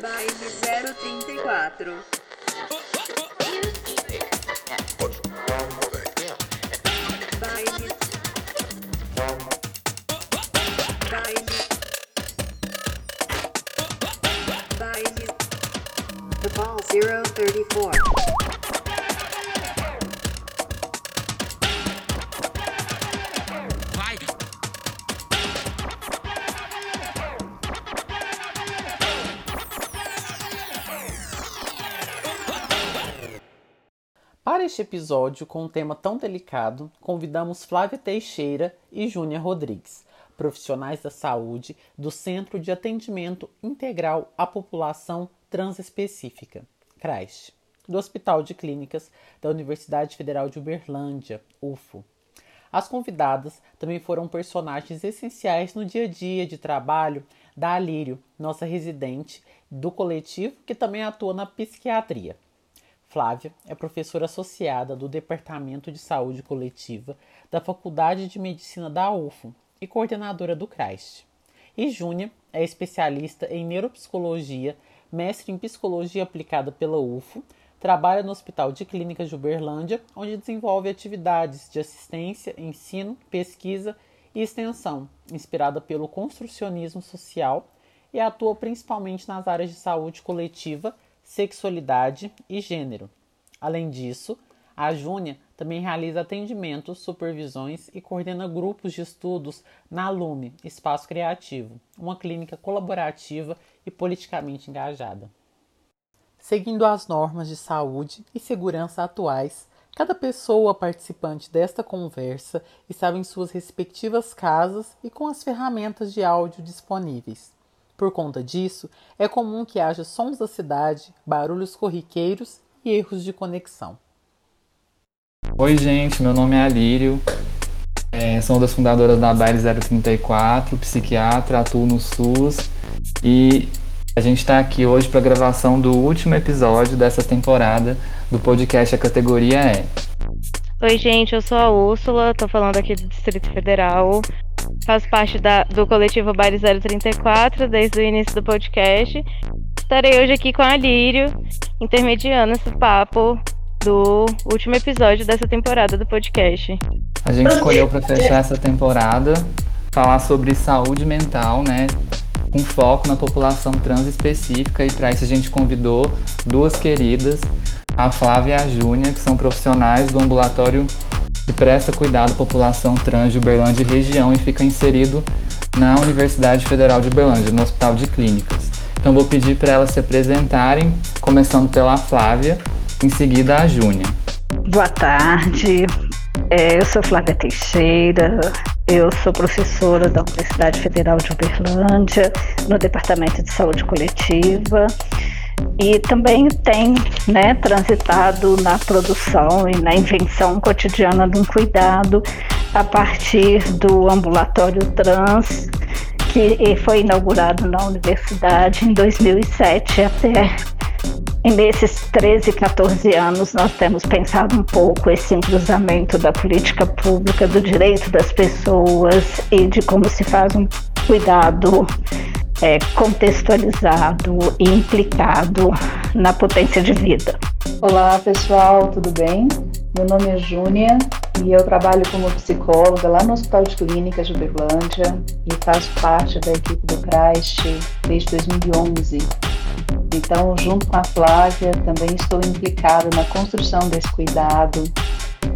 Baile 034. Baile. Baile. Baile. The ball 034. Este episódio, com um tema tão delicado, convidamos Flávia Teixeira e Júnia Rodrigues, profissionais da saúde do Centro de Atendimento Integral à População Transespecífica, CRASH, do Hospital de Clínicas da Universidade Federal de Uberlândia, UFO. As convidadas também foram personagens essenciais no dia a dia de trabalho da Alírio, nossa residente do coletivo que também atua na psiquiatria. Flávia é professora associada do Departamento de Saúde Coletiva da Faculdade de Medicina da UFO e coordenadora do CRAST. E Júnia é especialista em neuropsicologia, mestre em psicologia aplicada pela UFO, trabalha no Hospital de Clínicas de Uberlândia, onde desenvolve atividades de assistência, ensino, pesquisa e extensão, inspirada pelo construcionismo social e atua principalmente nas áreas de saúde coletiva, sexualidade e gênero. Além disso, a Júnia também realiza atendimentos, supervisões e coordena grupos de estudos na Lume, Espaço Criativo, uma clínica colaborativa e politicamente engajada. Seguindo as normas de saúde e segurança atuais, cada pessoa participante desta conversa estava em suas respectivas casas e com as ferramentas de áudio disponíveis. Por conta disso, é comum que haja sons da cidade, barulhos corriqueiros e erros de conexão. Oi, gente, meu nome é Alírio, é, sou uma das fundadoras da Baile 034, psiquiatra, atuo no SUS e a gente está aqui hoje para a gravação do último episódio dessa temporada do podcast A Categoria É. Oi, gente, eu sou a Úrsula, tô falando aqui do Distrito Federal. Faço parte da- do coletivo Baile 034 desde o início do podcast. Estarei hoje aqui com a Lírio, intermediando esse papo do último episódio dessa temporada do podcast. A gente escolheu para fechar essa temporada falar sobre saúde mental, né? Com foco na população trans específica, e para isso a gente convidou duas queridas, a Flávia e a Júnia, que são profissionais do ambulatório que presta cuidado à população trans de Uberlândia e região e fica inserido na Universidade Federal de Uberlândia, no Hospital de Clínicas. Então vou pedir para elas se apresentarem, começando pela Flávia, em seguida a Júnia. Boa tarde, É, eu sou Flávia Teixeira, eu sou professora da Universidade Federal de Uberlândia, no Departamento de Saúde Coletiva, e também tenho né, transitado na produção e na invenção cotidiana de um cuidado a partir do ambulatório trans, que foi inaugurado na universidade em 2007 até e nesses 13, 14 anos, nós temos pensado um pouco esse cruzamento da política pública, do direito das pessoas e de como se faz um cuidado é, contextualizado e implicado na potência de vida. Olá pessoal, tudo bem? Meu nome é Júnia e eu trabalho como psicóloga lá no Hospital de Clínicas de Uberlândia e faço parte da equipe do CRAST desde 2011. Então, junto com a Flávia, também estou implicada na construção desse cuidado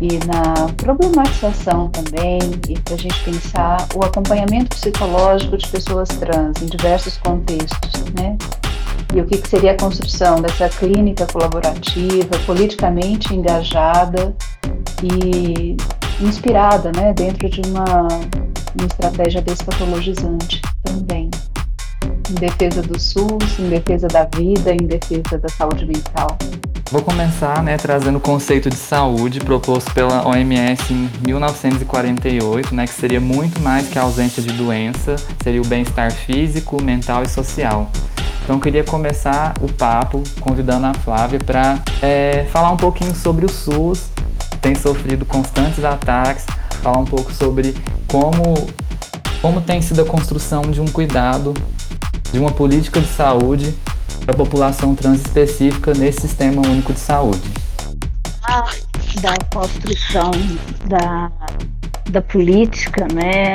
e na problematização também, e para a gente pensar o acompanhamento psicológico de pessoas trans em diversos contextos, né? E o que, que seria a construção dessa clínica colaborativa, politicamente engajada e inspirada, né, dentro de uma, uma estratégia despatologizante também em defesa do SUS, em defesa da vida, em defesa da saúde mental. Vou começar né, trazendo o conceito de saúde proposto pela OMS em 1948, né, que seria muito mais que a ausência de doença, seria o bem-estar físico, mental e social. Então, queria começar o papo convidando a Flávia para é, falar um pouquinho sobre o SUS, que tem sofrido constantes ataques, falar um pouco sobre como como tem sido a construção de um cuidado, de uma política de saúde para a população trans específica nesse sistema único de saúde. Da construção da, da política, né,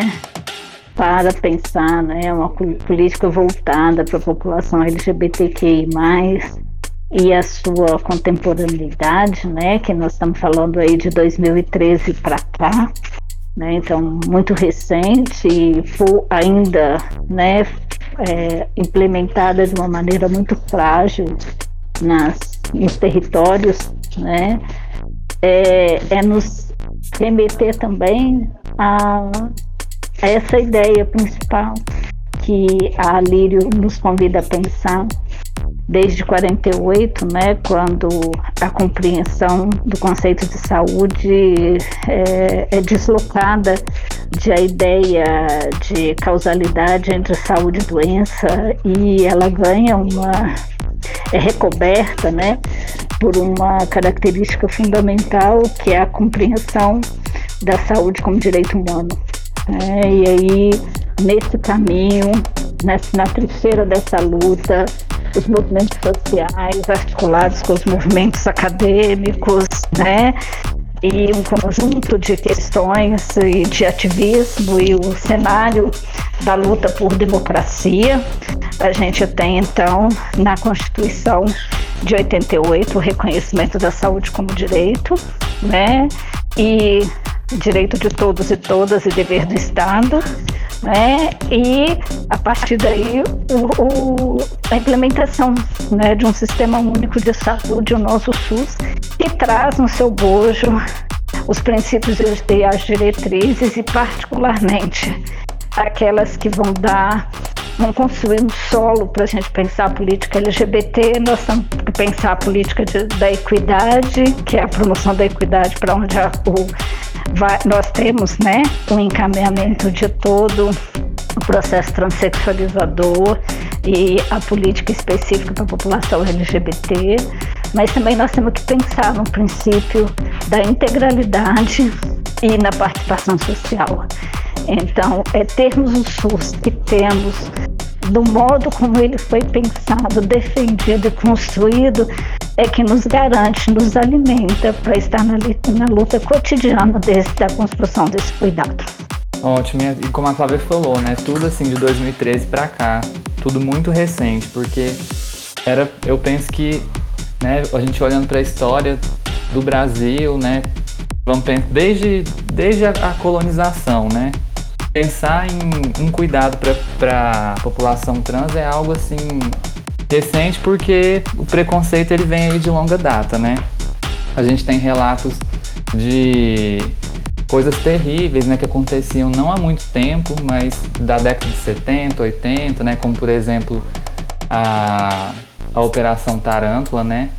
para pensar, né, uma política voltada para a população LGBTQI+, e a sua contemporaneidade, né, que nós estamos falando aí de 2013 para cá, né, então muito recente e ainda, né, é, implementada de uma maneira muito frágil nas, nos territórios, né, é, é nos remeter também a, a essa ideia principal que a Lírio nos convida a pensar desde 48, né, quando a compreensão do conceito de saúde é, é deslocada de a ideia de causalidade entre saúde e doença e ela ganha uma é recoberta, né, por uma característica fundamental que é a compreensão da saúde como direito humano. É, e aí nesse caminho, nessa, na trincheira dessa luta, os movimentos sociais articulados com os movimentos acadêmicos, né? E um conjunto de questões e de ativismo e o cenário da luta por democracia. A gente tem então na Constituição de 88 o reconhecimento da saúde como direito, né? E direito de todos e todas e dever do Estado né? E a partir daí o, o, a implementação né, de um sistema único de saúde, o nosso SUS, que traz no seu bojo os princípios e as diretrizes e particularmente aquelas que vão dar vão construir um solo para a gente pensar a política LGBT, nós temos que pensar a política de, da equidade, que é a promoção da equidade para onde a, o nós temos né, um encaminhamento de todo o processo transexualizador e a política específica para a população LGBT, mas também nós temos que pensar no princípio da integralidade e na participação social. Então, é termos o SUS que temos do modo como ele foi pensado, defendido e construído, é que nos garante, nos alimenta para estar na, na luta cotidiana desse, da construção desse cuidado. Ótimo, e como a Flávia falou, né, tudo assim de 2013 para cá, tudo muito recente, porque era, eu penso que, né, a gente olhando para a história do Brasil, né, vamos pensar desde, desde a, colonização, né, pensar em um cuidado para a população trans é algo assim recente porque o preconceito ele vem aí de longa data, né? A gente tem relatos de coisas terríveis, né, que aconteciam não há muito tempo, mas da década de 70, 80, né, como por exemplo a, a Operação Tarântula, né,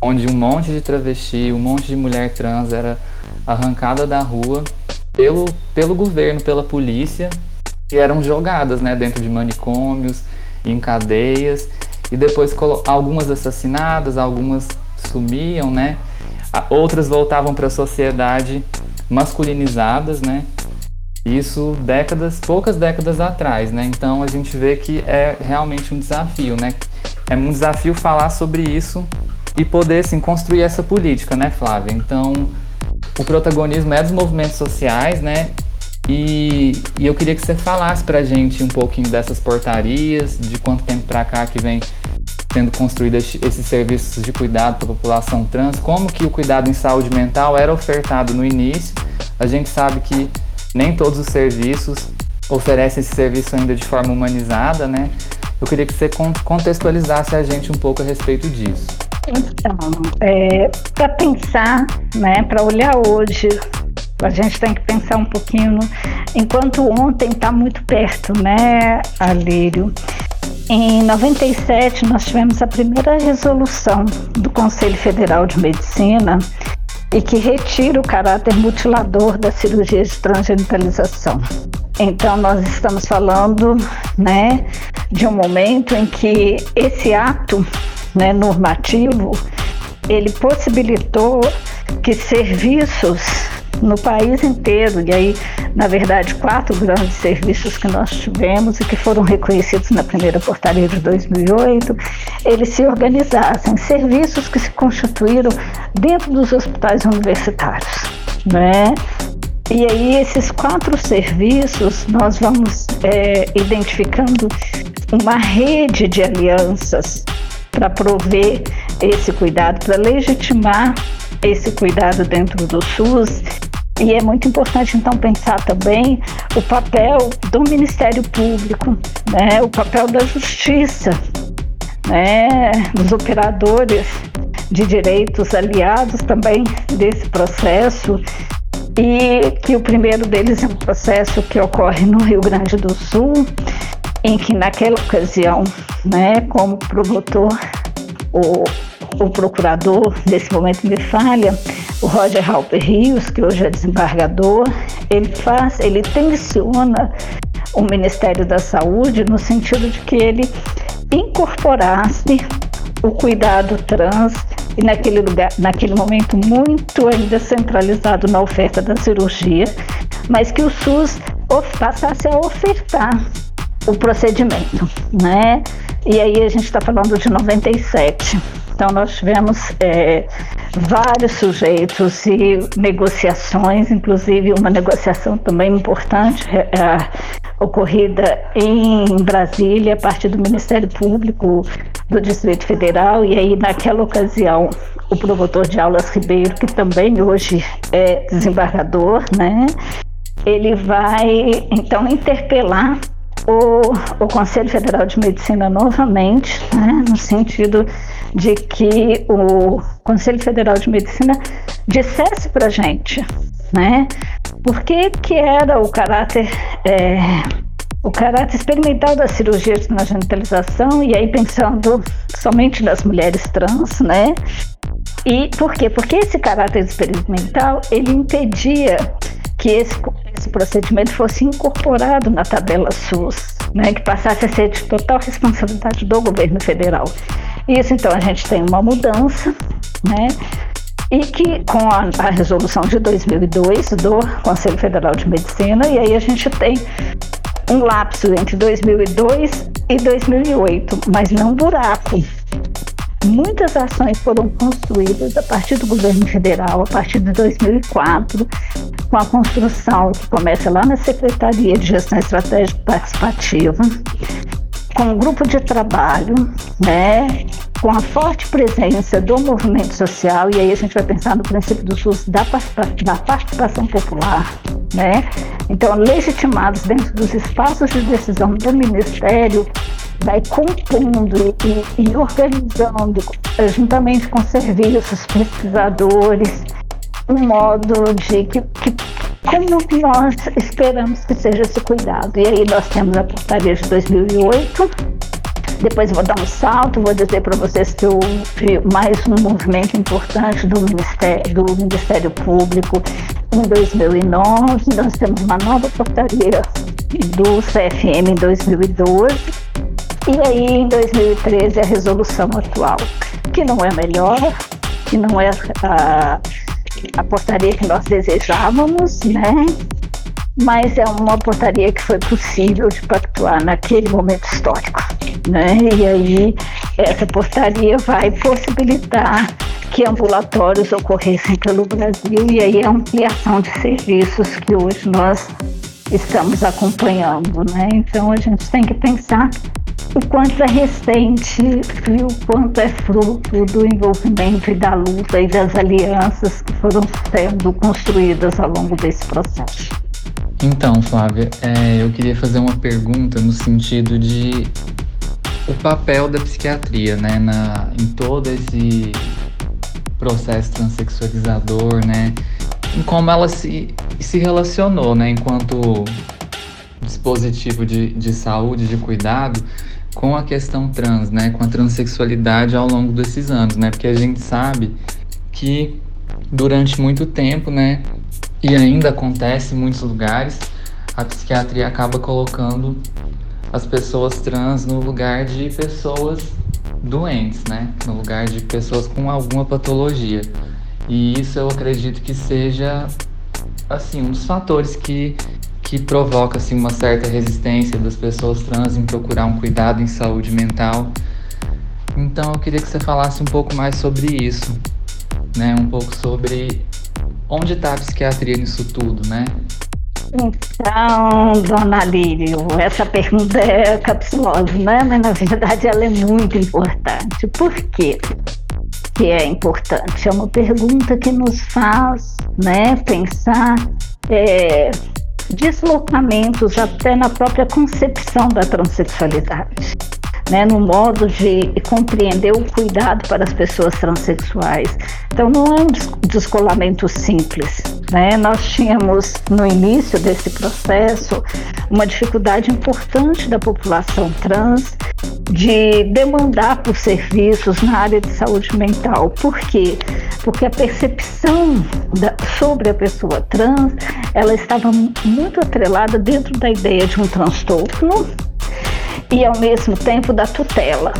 onde um monte de travesti, um monte de mulher trans era arrancada da rua pelo, pelo governo, pela polícia, que eram jogadas né, dentro de manicômios, em cadeias, e depois algumas assassinadas, algumas sumiam, né? Outras voltavam para a sociedade masculinizadas, né? Isso décadas, poucas décadas atrás, né? Então a gente vê que é realmente um desafio, né? É um desafio falar sobre isso e poder, assim, construir essa política, né, Flávia? Então, o protagonismo é dos movimentos sociais, né? E, e, eu queria que você falasse pra gente um pouquinho dessas portarias, de quanto tempo pra cá que vem sendo construído esses serviços de cuidado para a população trans, como que o cuidado em saúde mental era ofertado no início. A gente sabe que nem todos os serviços oferecem esse serviço ainda de forma humanizada, né? Eu queria que você contextualizasse a gente um pouco a respeito disso. Então, é, para pensar, né, para olhar hoje, a gente tem que pensar um pouquinho, enquanto ontem está muito perto, né, Alírio? Em 97, nós tivemos a primeira resolução do Conselho Federal de Medicina e que retira o caráter mutilador da cirurgia de transgenitalização. Então, nós estamos falando né, de um momento em que esse ato né, normativo, ele possibilitou que serviços no país inteiro. E aí, na verdade, quatro grandes serviços que nós tivemos e que foram reconhecidos na primeira portaria de 2008, eles se organizassem, serviços que se constituíram dentro dos hospitais universitários. Né? E aí, esses quatro serviços, nós vamos é, identificando uma rede de alianças para prover esse cuidado, para legitimar esse cuidado dentro do SUS. E é muito importante, então, pensar também o papel do Ministério Público, né, o papel da Justiça, né, dos operadores de direitos aliados também desse processo. E que o primeiro deles é um processo que ocorre no Rio Grande do Sul, em que naquela ocasião, né, como promotor, o, o procurador, nesse momento me falha, o Roger Halper Rios, que hoje é desembargador, ele faz, ele tensiona o Ministério da Saúde no sentido de que ele incorporasse o cuidado trans e naquele lugar, naquele momento muito ainda centralizado na oferta da cirurgia, mas que o SUS passasse a ofertar o procedimento, né? E aí a gente está falando de 97. Então nós tivemos é, vários sujeitos e negociações, inclusive uma negociação também importante é, é, ocorrida em Brasília a partir do Ministério Público do Distrito Federal e aí naquela ocasião o promotor de aulas Ribeiro, que também hoje é desembargador, né? Ele vai então interpelar o, o Conselho Federal de Medicina novamente, né, no sentido de que o Conselho Federal de Medicina dissesse para gente, né, por que, que era o caráter é, o caráter experimental da cirurgia de genitalização e aí pensando somente nas mulheres trans, né? E por quê? Porque esse caráter experimental ele impedia que esse, esse procedimento fosse incorporado na tabela SUS, né, que passasse a ser de total responsabilidade do governo federal. Isso, então, a gente tem uma mudança, né, e que com a, a, resolução de 2002 do Conselho Federal de Medicina, e aí a gente tem um lapso entre 2002 e 2008, mas não buraco. Muitas ações foram construídas a partir do governo federal, a partir de 2004, com a construção que começa lá na Secretaria de Gestão Estratégica Participativa, com um grupo de trabalho, né, com a forte presença do movimento social, e aí a gente vai pensar no princípio do SUS da, da participação popular, né? Então, legitimados dentro dos espaços de decisão do Ministério, vai compondo e, e organizando, juntamente com serviços, pesquisadores, um modo de que, que como nós esperamos que seja esse cuidado. E aí nós temos a portaria de 2008. Depois vou dar um salto, vou dizer para vocês que houve mais um movimento importante do Ministério, do Ministério Público em 2009. Nós temos uma nova portaria do CFM em 2012. E aí, em 2013, a resolução atual, que não é melhor, que não é a, a portaria que nós desejávamos, né? Mas é uma portaria que foi possível de pactuar naquele momento histórico, né? E aí essa portaria vai possibilitar que ambulatórios ocorressem pelo Brasil e aí a ampliação de serviços que hoje nós estamos acompanhando, né? Então a gente tem que pensar o quanto é recente e o quanto é fruto do envolvimento e da luta e das alianças que foram sendo construídas ao longo desse processo. Então, Flávia, é, eu queria fazer uma pergunta no sentido de o papel da psiquiatria, né, na, em todo esse processo transexualizador, né, em como ela se, se relacionou, né, enquanto dispositivo de, de saúde, de cuidado, com a questão trans, né, com a transexualidade ao longo desses anos, né, porque a gente sabe que durante muito tempo, né, e ainda acontece em muitos lugares, a psiquiatria acaba colocando as pessoas trans no lugar de pessoas doentes, né, no lugar de pessoas com alguma patologia. E isso eu acredito que seja assim, um dos fatores que, que provoca assim, uma certa resistência das pessoas trans em procurar um cuidado em saúde mental. Então eu queria que você falasse um pouco mais sobre isso, né? Um pouco sobre onde está a psiquiatria nisso tudo, né? Então, dona Lírio, essa pergunta é capciosa, né? Mas na verdade ela é muito importante. Por quê? Que é importante? É uma pergunta que nos faz né, pensar é, deslocamentos até na própria concepção da transexualidade né, no modo de compreender o cuidado para as pessoas transexuais. Então, não é um descolamento simples. Né? Nós tínhamos, no início desse processo, uma dificuldade importante da população trans de demandar por serviços na área de saúde mental. Por quê? Porque a percepção da, sobre a pessoa trans, ela estava muito atrelada dentro da ideia de um transtorno e ao mesmo tempo da tutela.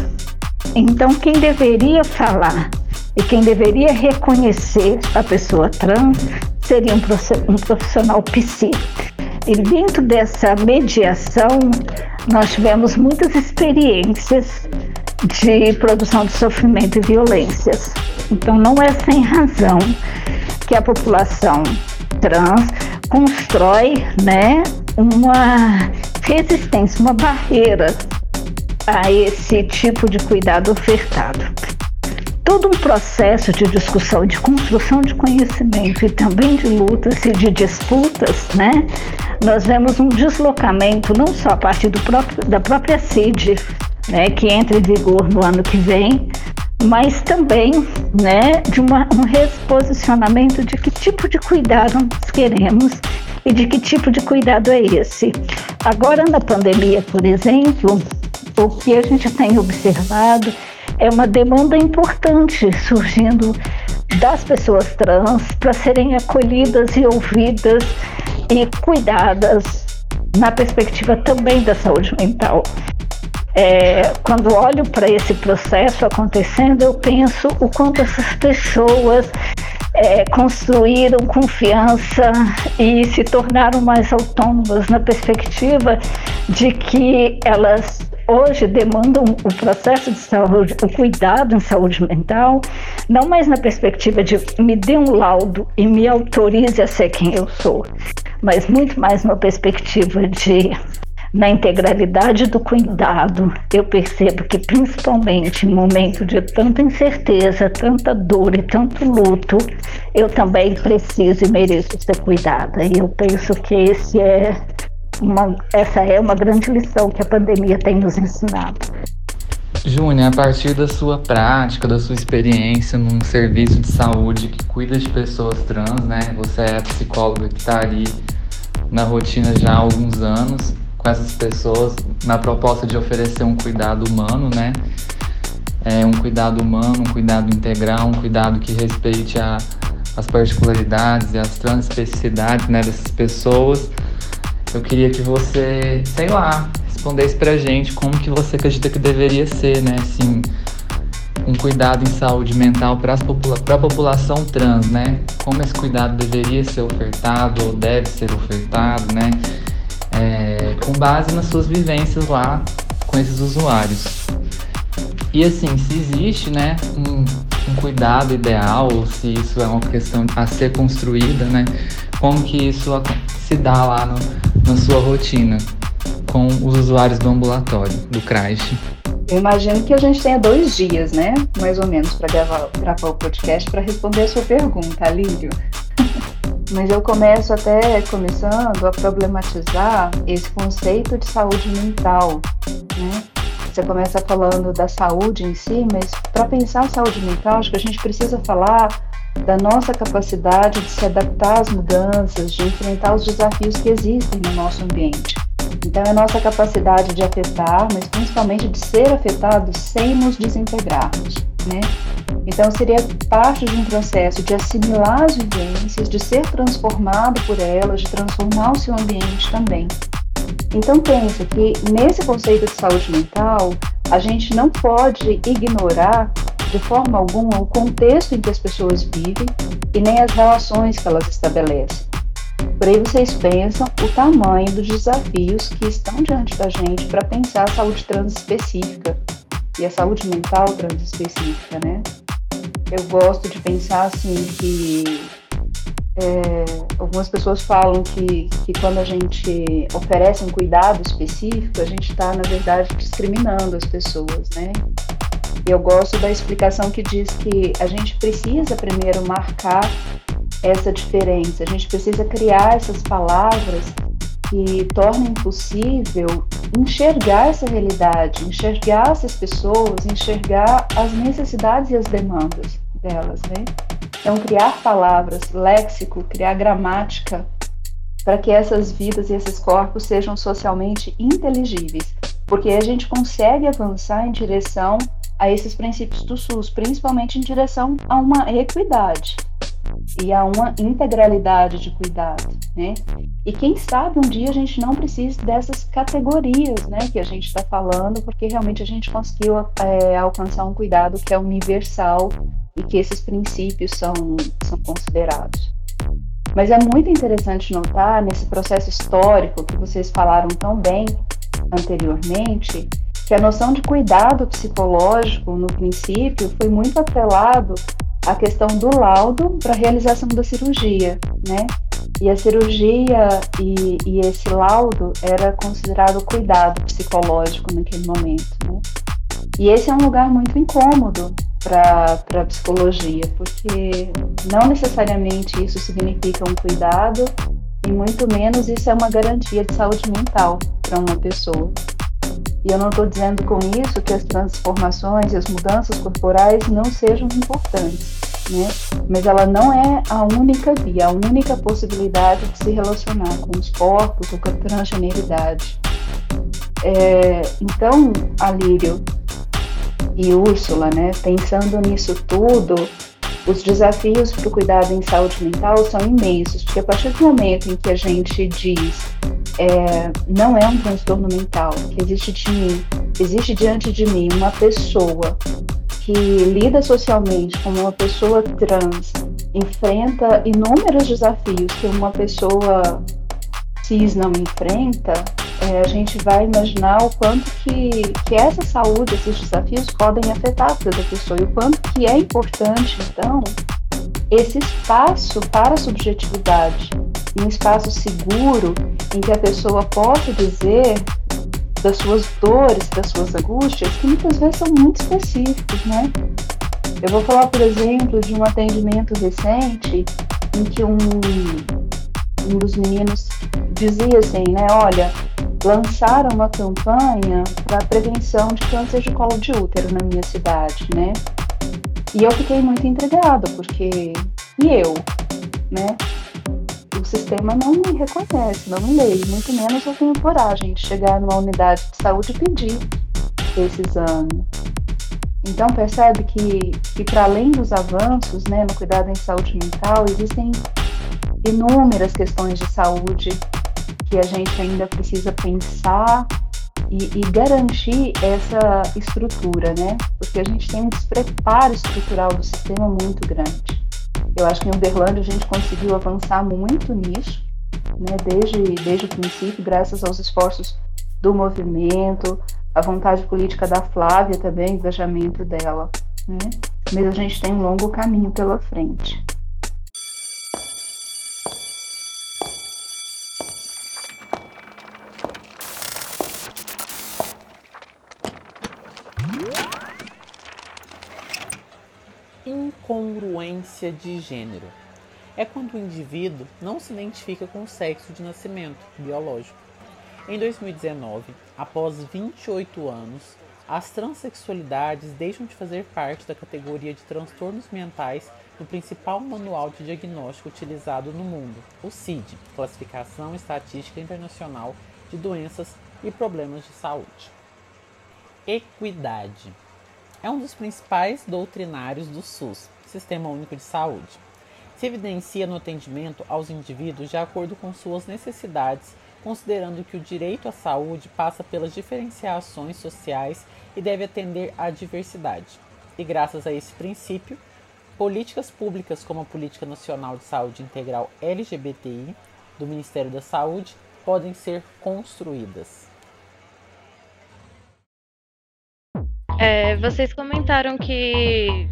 Então, quem deveria falar e quem deveria reconhecer a pessoa trans seria um profissional psi. E dentro dessa mediação, nós tivemos muitas experiências de produção de sofrimento e violências. Então, não é sem razão que a população trans constrói né, uma resistência, uma barreira a esse tipo de cuidado ofertado. Todo um processo de discussão, de construção de conhecimento e também de lutas e de disputas, né? Nós vemos um deslocamento não só a partir próprio, da própria CID, né, que entra em vigor no ano que vem, mas também né, de uma, um reposicionamento de que tipo de cuidado nós queremos e de que tipo de cuidado é esse. Agora, na pandemia, por exemplo, o que a gente tem observado é uma demanda importante surgindo das pessoas trans para serem acolhidas e ouvidas e cuidadas na perspectiva também da saúde mental. É, quando olho para esse processo acontecendo, eu penso o quanto essas pessoas é, construíram confiança e se tornaram mais autônomas na perspectiva de que elas hoje demandam o processo de saúde, o cuidado em saúde mental, não mais na perspectiva de me dê um laudo e me autorize a ser quem eu sou, mas muito mais na perspectiva de na integralidade do cuidado, eu percebo que principalmente em momento de tanta incerteza, tanta dor e tanto luto, eu também preciso e mereço ser cuidada. E eu penso que esse é uma, essa é uma grande lição que a pandemia tem nos ensinado. Júnior, a partir da sua prática, da sua experiência num serviço de saúde que cuida de pessoas trans, né? Você é psicóloga que está ali na rotina já há alguns anos essas pessoas na proposta de oferecer um cuidado humano, né? É, um cuidado humano, um cuidado integral, um cuidado que respeite a, as particularidades e as transespecificidades né, dessas pessoas. Eu queria que você, sei lá, respondesse pra gente como que você acredita que deveria ser, né? Assim, um cuidado em saúde mental para popula a população trans, né? Como esse cuidado deveria ser ofertado ou deve ser ofertado, né? É, com base nas suas vivências lá com esses usuários. E assim, se existe né, um, um cuidado ideal, ou se isso é uma questão a ser construída, né, como que isso se dá lá no, na sua rotina com os usuários do ambulatório, do CRASH? Eu imagino que a gente tenha dois dias, né? Mais ou menos, para gravar, gravar o podcast para responder a sua pergunta, Lírio. Mas eu começo até começando a problematizar esse conceito de saúde mental, né? Você começa falando da saúde em si, mas para pensar a saúde mental, acho que a gente precisa falar da nossa capacidade de se adaptar às mudanças, de enfrentar os desafios que existem no nosso ambiente. Então, é nossa capacidade de afetar, mas principalmente de ser afetado sem nos desintegrarmos, né? Então, seria parte de um processo de assimilar as vivências, de ser transformado por elas, de transformar o seu ambiente também. Então, pensa que nesse conceito de saúde mental, a gente não pode ignorar de forma alguma o contexto em que as pessoas vivem e nem as relações que elas estabelecem. Por aí vocês pensam o tamanho dos desafios que estão diante da gente para pensar a saúde trans específica e a saúde mental trans específica, né? Eu gosto de pensar assim que é, algumas pessoas falam que, que quando a gente oferece um cuidado específico, a gente está, na verdade, discriminando as pessoas, né? Eu gosto da explicação que diz que a gente precisa primeiro marcar essa diferença, a gente precisa criar essas palavras que tornem possível enxergar essa realidade, enxergar essas pessoas, enxergar as necessidades e as demandas delas, né? Então, criar palavras, léxico, criar gramática, para que essas vidas e esses corpos sejam socialmente inteligíveis, porque a gente consegue avançar em direção a esses princípios do SUS, principalmente em direção a uma equidade e a uma integralidade de cuidado, né? E quem sabe um dia a gente não precise dessas categorias, né, que a gente está falando, porque realmente a gente conseguiu é, alcançar um cuidado que é universal e que esses princípios são, são considerados. Mas é muito interessante notar nesse processo histórico que vocês falaram tão bem anteriormente, que a noção de cuidado psicológico, no princípio, foi muito atrelado à questão do laudo para a realização da cirurgia, né? E a cirurgia e, e, esse laudo era considerado cuidado psicológico naquele momento, né? E esse é um lugar muito incômodo para a psicologia, porque não necessariamente isso significa um cuidado e muito menos isso é uma garantia de saúde mental para uma pessoa. E eu não estou dizendo com isso que as transformações e as mudanças corporais não sejam importantes, né? Mas ela não é a única via, a única possibilidade de se relacionar com os corpos ou com a transgeneridade. É, então, Alírio e Úrsula, né, pensando nisso tudo, os desafios para o cuidado em saúde mental são imensos, porque a partir do momento em que a gente diz é, não é um transtorno mental, que existe, de mim, existe diante de mim uma pessoa que lida socialmente como uma pessoa trans, enfrenta inúmeros desafios que uma pessoa cis não enfrenta, é, a gente vai imaginar o quanto que, que essa saúde, esses desafios podem afetar a vida da pessoa e o quanto que é importante, então, esse espaço para a subjetividade, um espaço seguro em que a pessoa possa dizer das suas dores, das suas angústias, que muitas vezes são muito específicos, né? Eu vou falar, por exemplo, de um atendimento recente em que um, um dos meninos dizia assim, né? Olha, lançaram uma campanha para prevenção de câncer de colo de útero na minha cidade, né? E eu fiquei muito intrigada, porque e eu, né? Sistema não me reconhece, não me lê, muito menos eu tenho coragem de chegar numa unidade de saúde e pedir esse exame. Então percebe que, que para além dos avanços né, no cuidado em saúde mental, existem inúmeras questões de saúde que a gente ainda precisa pensar e, e, garantir essa estrutura, né? Porque a gente tem um despreparo estrutural do sistema muito grande. Eu acho que em Uberlândia a gente conseguiu avançar muito nisso, né? Desde, desde o princípio, graças aos esforços do movimento, a vontade política da Flávia também, o engajamento dela, né? Mas a gente tem um longo caminho pela frente. Incongruência de gênero. É quando o indivíduo não se identifica com o sexo de nascimento biológico. Em 2019, após 28 anos, as transexualidades deixam de fazer parte da categoria de transtornos mentais no principal manual de diagnóstico utilizado no mundo, o CID, Classificação Estatística Internacional de Doenças e Problemas de Saúde. Equidade é um dos principais doutrinários do SUS, Sistema Único de Saúde. Se evidencia no atendimento aos indivíduos de acordo com suas necessidades, considerando que o direito à saúde passa pelas diferenciações sociais e deve atender à diversidade. E graças a esse princípio, políticas públicas como a Política Nacional de Saúde Integral LGBTI do Ministério da Saúde podem ser construídas? É, vocês comentaram que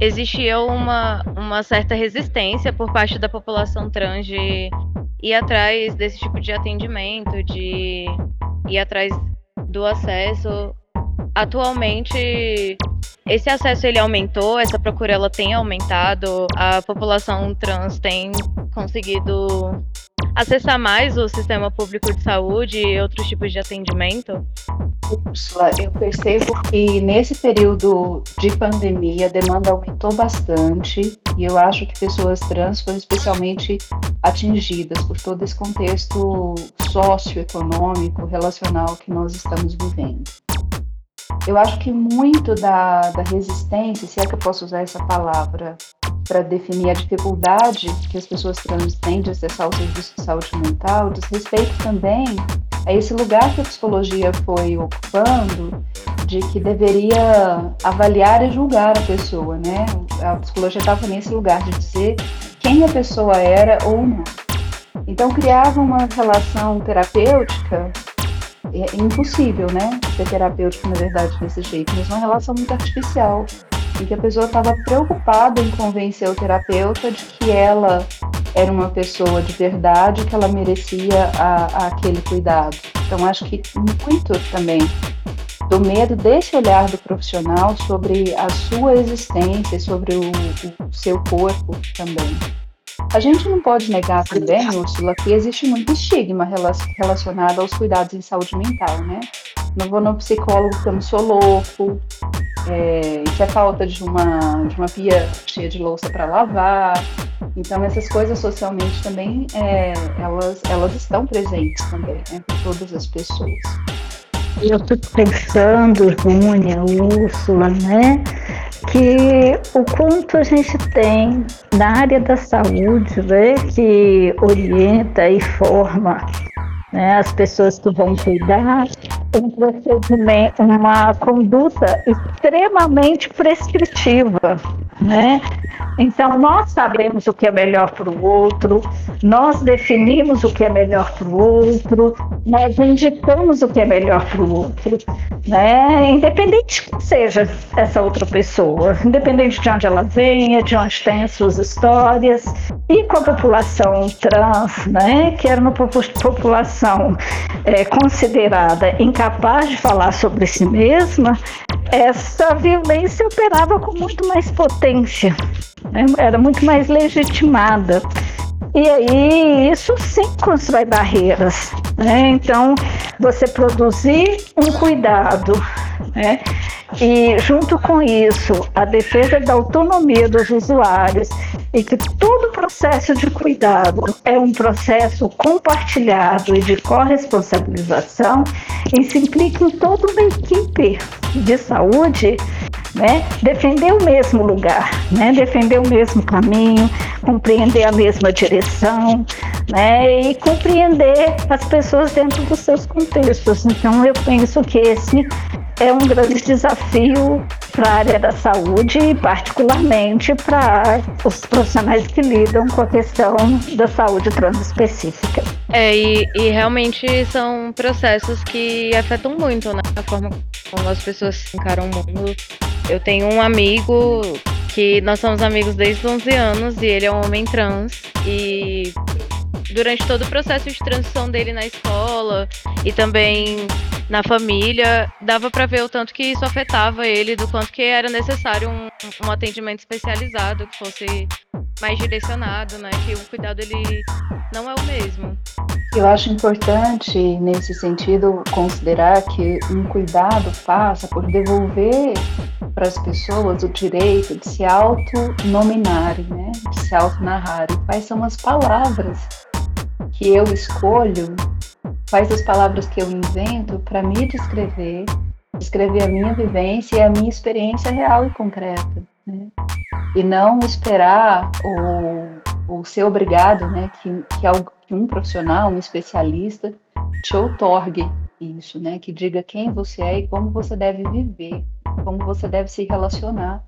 existia uma, uma certa resistência por parte da população trans de ir atrás desse tipo de atendimento, de ir atrás do acesso. Atualmente, esse acesso ele aumentou, essa procura ela tem aumentado, a população trans tem conseguido acessar mais o sistema público de saúde e outros tipos de atendimento? Eu percebo que nesse período de pandemia a demanda aumentou bastante e eu acho que pessoas trans foram especialmente atingidas por todo esse contexto socioeconômico, relacional que nós estamos vivendo. Eu acho que muito da, da resistência, se é que eu posso usar essa palavra, para definir a dificuldade que as pessoas trans têm de acessar o serviço de saúde mental, diz respeito também a esse lugar que a psicologia foi ocupando de que deveria avaliar e julgar a pessoa, né? A psicologia estava nesse lugar de dizer quem a pessoa era ou não. Então criava uma relação terapêutica é impossível, né? Ser terapêutico, na verdade, desse jeito, mas uma relação muito artificial em que a pessoa estava preocupada em convencer o terapeuta de que ela era uma pessoa de verdade, que ela merecia a, a aquele cuidado. Então, acho que muito também do medo desse olhar do profissional sobre a sua existência, sobre o, o seu corpo também. A gente não pode negar também, Úrsula, que existe muito estigma relacionado aos cuidados em saúde mental, né? Não vou no psicólogo porque eu não sou louco, é, isso é falta de uma, de uma pia cheia de louça para lavar. Então, essas coisas socialmente também, é, elas, elas estão presentes também, né, para todas as pessoas. Eu fico pensando, Júnia, Úrsula, né? Que o quanto a gente tem na área da saúde, né? Que orienta e forma né, as pessoas que vão cuidar, um procedimento, uma conduta extremamente prescritiva, né? Então nós sabemos o que é melhor para o outro, nós definimos o que é melhor para o outro, nós indicamos o que é melhor para o outro, né? Independente que seja essa outra pessoa, independente de onde ela venha, de onde tem as suas histórias, e com a população trans, né? Que era uma população é, considerada incapaz de falar sobre si mesma, essa violência operava com muito mais potência, né? era muito mais legitimada. E aí isso sim constrói barreiras. Né? Então, você produzir um cuidado, né? e junto com isso, a defesa da autonomia dos usuários e que todo processo de cuidado é um processo compartilhado e de corresponsabilização, isso implica em toda uma equipe de saúde né, defender o mesmo lugar, né, defender o mesmo caminho, compreender a mesma direção, né, e compreender as pessoas dentro dos seus contextos. Então, eu penso que esse é um grande desafio para a área da saúde e particularmente para os profissionais que lidam com a questão da saúde transespecífica. É, e, e realmente são processos que afetam muito né, a forma como as pessoas encaram o mundo. Eu tenho um amigo que nós somos amigos desde os 11 anos e ele é um homem trans e durante todo o processo de transição dele na escola e também na família, dava para ver o tanto que isso afetava ele, do quanto que era necessário um, um atendimento especializado, que fosse mais direcionado, né? Que o cuidado ele não é o mesmo. Eu acho importante nesse sentido considerar que um cuidado passa por devolver para as pessoas o direito de se autonominarem, né? De se autonarrarem. Quais são as palavras que eu escolho quais as palavras que eu invento para me descrever, descrever a minha vivência e a minha experiência real e concreta, né? E não esperar ou, ou ser obrigado, né, que, que, algo, que um profissional, um especialista te outorgue isso, né, que diga quem você é e como você deve viver, como você deve se relacionar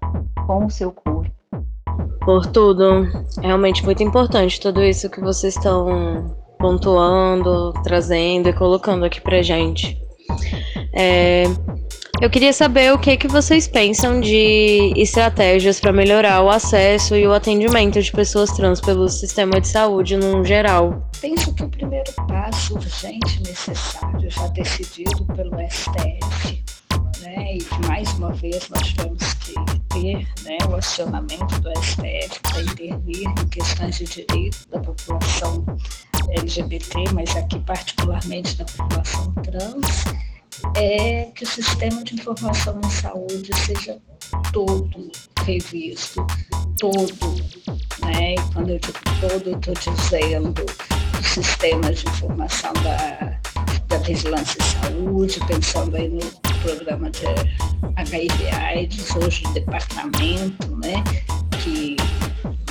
com o seu corpo. Por tudo, realmente muito importante tudo isso que vocês estão pontuando, trazendo e colocando aqui pra gente. É, eu queria saber o que, que vocês pensam de estratégias para melhorar o acesso e o atendimento de pessoas trans pelo sistema de saúde no geral. Penso que o primeiro passo urgente necessário, já decidido pelo STF, né, e mais uma vez nós temos que ter né, o acionamento do STF para intervir em questões de direito da população LGBT, mas aqui particularmente da população trans, é que o sistema de informação em saúde seja todo revisto, todo, né? E quando eu digo todo, eu estou dizendo o sistema de informação da, da vigilância em saúde, pensando aí no programa de HIV AIDS, hoje o departamento, né? Que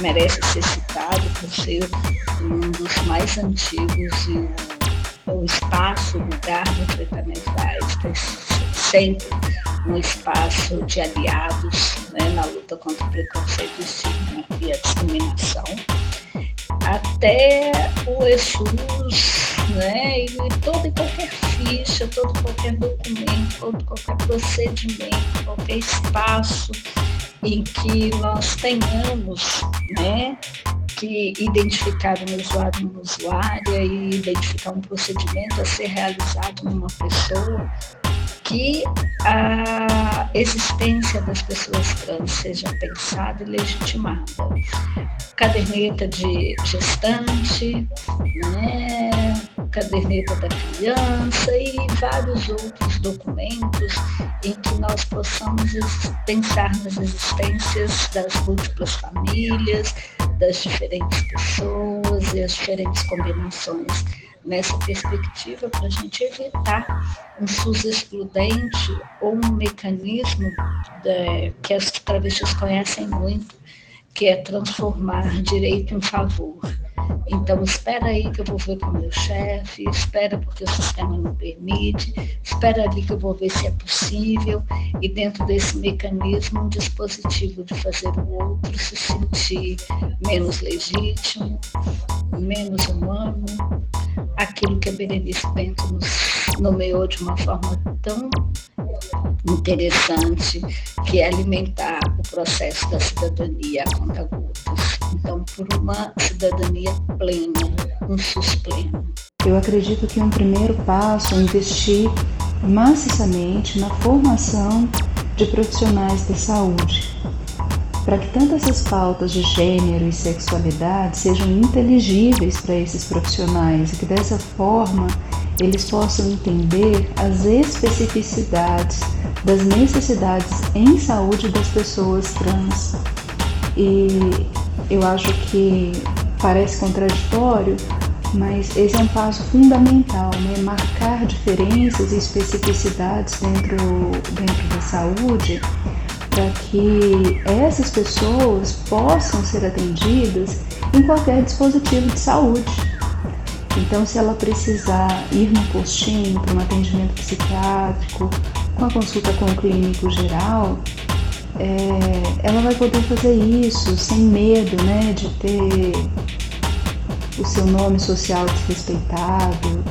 merece ser citado por ser um dos mais antigos e o espaço, o lugar do tratamento da AIDS sempre um espaço de aliados né, na luta contra o preconceito e e a discriminação, até o ESUS, né, e toda e qualquer ficha, todo qualquer documento, todo qualquer procedimento, qualquer espaço em que nós tenhamos né, que identificar um usuário, uma usuária e identificar um procedimento a ser realizado numa pessoa, que a existência das pessoas trans seja pensada e legitimada. Caderneta de gestante, né? caderneta da criança e vários outros documentos em que nós possamos pensar nas existências das múltiplas famílias, das diferentes pessoas e as diferentes combinações nessa perspectiva para a gente evitar um SUS excludente ou um mecanismo de, que as travestis conhecem muito, que é transformar direito em favor. Então, espera aí que eu vou ver com o meu chefe, espera porque o sistema não permite, espera ali que eu vou ver se é possível, e dentro desse mecanismo, um dispositivo de fazer o outro se sentir menos legítimo, menos humano, aquilo que a Berenice Bento nos nomeou de uma forma tão interessante, que é alimentar o processo da cidadania a conta gotas. Então, por uma cidadania plena, um SUS pleno. Eu acredito que um primeiro passo é investir maciçamente na formação de profissionais da saúde, para que tanto essas pautas de gênero e sexualidade sejam inteligíveis para esses profissionais e que dessa forma eles possam entender as especificidades das necessidades em saúde das pessoas trans. E eu acho que parece contraditório, mas esse é um passo fundamental, né? marcar diferenças e especificidades dentro, dentro da saúde para que essas pessoas possam ser atendidas em qualquer dispositivo de saúde. Então, se ela precisar ir no postinho para um atendimento psiquiátrico, com a consulta com o clínico geral, é, ela vai poder fazer isso sem medo né, de ter o seu nome social desrespeitado,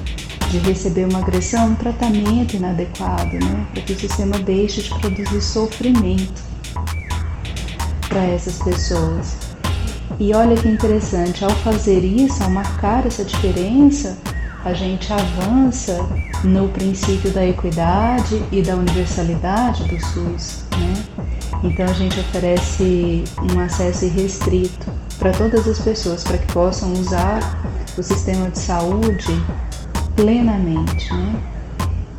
de receber uma agressão, um tratamento inadequado, né, para que o sistema deixe de produzir sofrimento para essas pessoas. E olha que interessante, ao fazer isso, ao marcar essa diferença, a gente avança no princípio da equidade e da universalidade do SUS, né? Então a gente oferece um acesso irrestrito para todas as pessoas para que possam usar o sistema de saúde plenamente, né?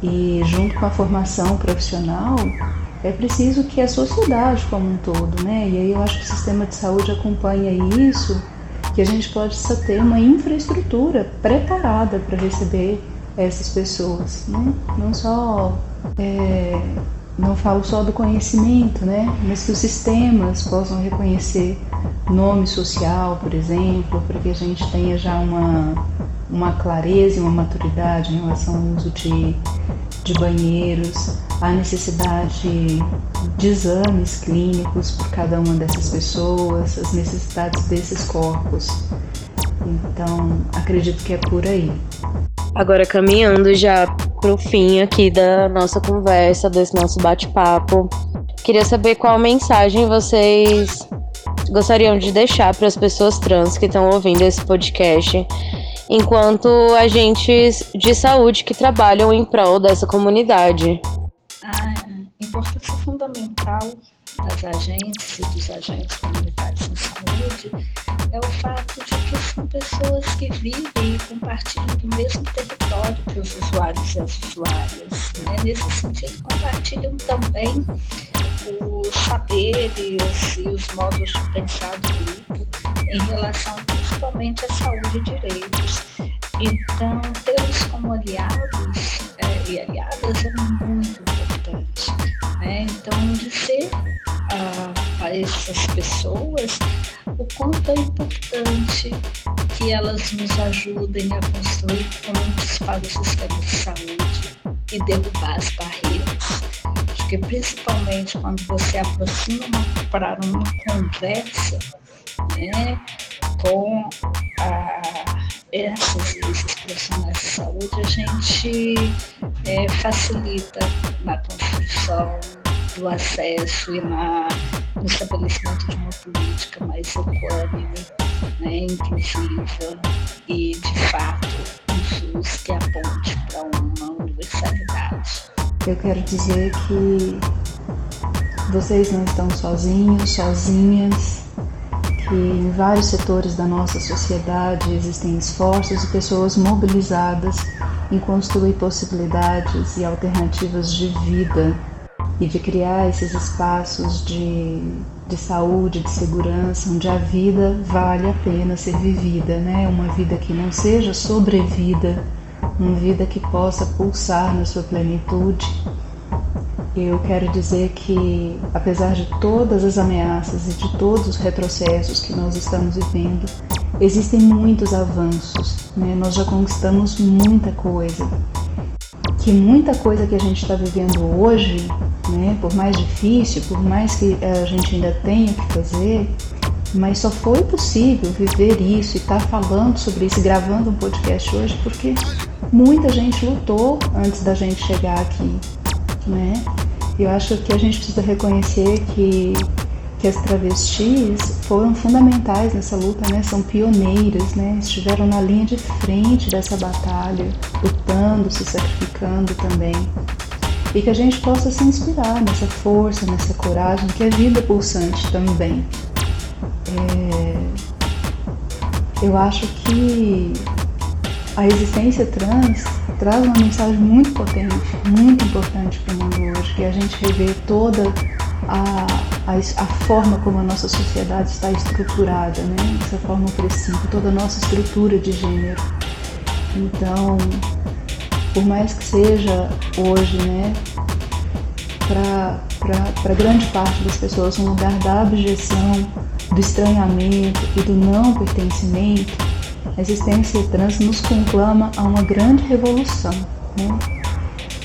E junto com a formação profissional, é preciso que a sociedade como um todo, né? E aí eu acho que o sistema de saúde acompanha isso, que a gente possa ter uma infraestrutura preparada para receber essas pessoas, né? Não só é, não falo só do conhecimento, né? Mas que os sistemas possam reconhecer nome social, por exemplo, para que a gente tenha já uma, uma clareza e uma maturidade em relação ao uso de, de banheiros, a necessidade de exames clínicos por cada uma dessas pessoas, as necessidades desses corpos. Então, acredito que é por aí. Agora, caminhando já pro fim aqui da nossa conversa, desse nosso bate-papo, queria saber qual mensagem vocês gostariam de deixar para as pessoas trans que estão ouvindo esse podcast, enquanto agentes de saúde que trabalham em prol dessa comunidade. A importância fundamental das agentes e dos agentes comunitários em saúde é o fato de que são pessoas que vivem e compartilham do mesmo território que os usuários e as usuárias. Né? Nesse sentido, compartilham também os saberes e os modos de pensar do grupo em relação principalmente à saúde e direitos. Então, tê-los como aliados é, e aliadas é muito importante. Né? Então, dizer a, a essas pessoas o quanto é importante que elas nos ajudem a construir pontes para o sistema de saúde e derrubar as barreiras. Acho que principalmente quando você aproxima para uma conversa né, com a, essas esses profissionais de saúde, a gente é, facilita na construção do acesso e na, no estabelecimento de uma política mais equânime, né, inclusiva e, de fato, um SUS que aponte para uma universalidade. Eu quero dizer que vocês não estão sozinhos, sozinhas, que em vários setores da nossa sociedade existem esforços e pessoas mobilizadas em construir possibilidades e alternativas de vida e de criar esses espaços de, de saúde, de segurança, onde a vida vale a pena ser vivida, né? Uma vida que não seja sobrevida, uma vida que possa pulsar na sua plenitude. Eu quero dizer que, apesar de todas as ameaças e de todos os retrocessos que nós estamos vivendo, existem muitos avanços, né? nós já conquistamos muita coisa. Que muita coisa que a gente está vivendo hoje, né, por mais difícil, por mais que a gente ainda tenha que fazer, mas só foi possível viver isso e estar tá falando sobre isso, gravando um podcast hoje, porque muita gente lutou antes da gente chegar aqui, né? Eu acho que a gente precisa reconhecer que, que as travestis foram fundamentais nessa luta, né? São pioneiras, né? Estiveram na linha de frente dessa batalha, lutando, se sacrificando também. E que a gente possa se inspirar nessa força, nessa coragem, que é vida pulsante também. É... Eu acho que a existência trans traz uma mensagem muito potente, muito importante para o mundo hoje, que é a gente rever toda a, a, a, forma como a nossa sociedade está estruturada, né? essa forma opressiva, toda a nossa estrutura de gênero. Então, por mais que seja hoje, né, para grande parte das pessoas um lugar da abjeção, do estranhamento e do não pertencimento, a existência trans nos conclama a uma grande revolução, né?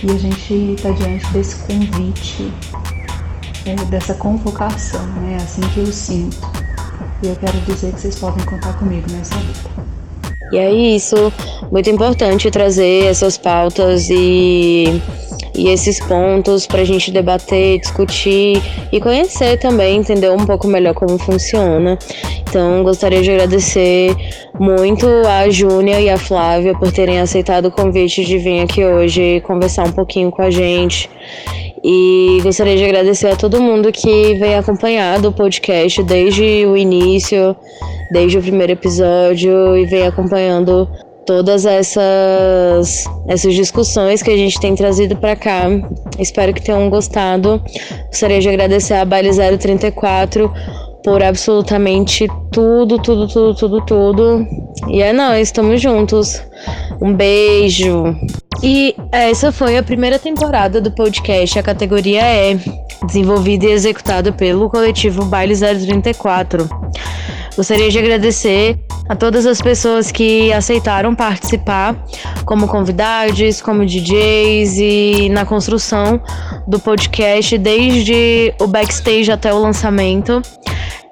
E a gente está diante desse convite, dessa convocação, né? Assim que eu sinto. E eu quero dizer que vocês podem contar comigo nessa luta. E é isso, muito importante trazer essas pautas e e esses pontos para a gente debater, discutir e conhecer também, entender um pouco melhor como funciona. Então, gostaria de agradecer muito a Júnia e a Flávia por terem aceitado o convite de vir aqui hoje conversar um pouquinho com a gente. E gostaria de agradecer a todo mundo que vem acompanhado o podcast desde o início, desde o primeiro episódio e vem acompanhando todas essas, essas discussões que a gente tem trazido para cá. Espero que tenham gostado. Gostaria de agradecer a Baile 034 por absolutamente tudo, tudo, tudo, tudo, tudo. E é nóis, estamos juntos. Um beijo. E essa foi a primeira temporada do podcast A Categoria E, desenvolvida e executada pelo coletivo Baile 034. Gostaria de agradecer a todas as pessoas que aceitaram participar como convidados, como DJs e na construção do podcast desde o backstage até o lançamento.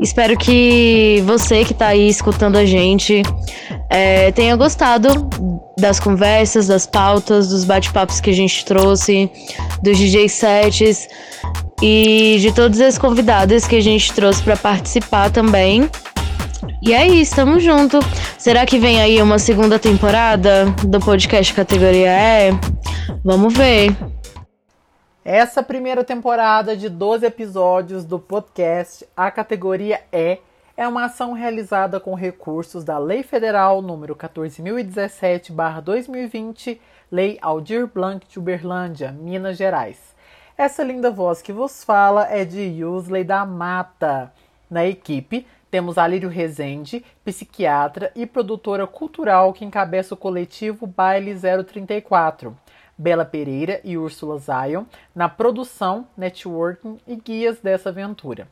Espero que você que tá aí escutando a gente é, tenha gostado das conversas, das pautas, dos bate-papos que a gente trouxe, dos DJ sets e de todos os convidados que a gente trouxe para participar também. E é isso, tamo junto. Será que vem aí uma segunda temporada do podcast categoria E? Vamos ver. Essa primeira temporada de 12 episódios do podcast A Categoria E é uma ação realizada com recursos da Lei Federal número 14.017/2020, Lei Aldir Blanc de Uberlândia, Minas Gerais. Essa linda voz que vos fala é de Yusley da Mata. Na equipe temos Alírio Rezende, psiquiatra e produtora cultural que encabeça o coletivo Baile 034. Bela Pereira e Úrsula Zion na produção, networking e guias dessa aventura.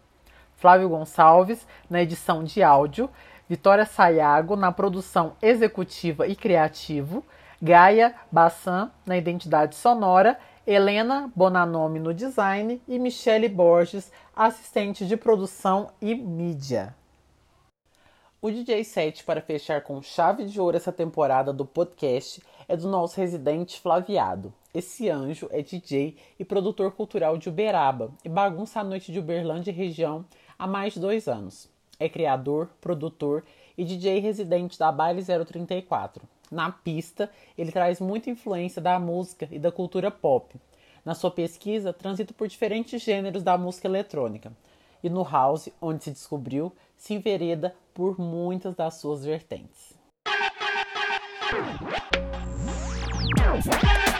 Flávio Gonçalves na edição de áudio, Vitória Sayago na produção executiva e criativo, Gaia Bassan na identidade sonora, Helena Bonanome no design e Michele Borges, assistente de produção e mídia. O DJ set para fechar com chave de ouro essa temporada do podcast é do nosso residente Flaviado. Esse anjo é DJ e produtor cultural de Uberaba e bagunça a noite de Uberlândia e região há mais de dois anos. É criador, produtor e DJ residente da Baile 034. Na pista, ele traz muita influência da música e da cultura pop. Na sua pesquisa, transita por diferentes gêneros da música eletrônica. E no house, onde se descobriu, se envereda por muitas das suas vertentes. Bye.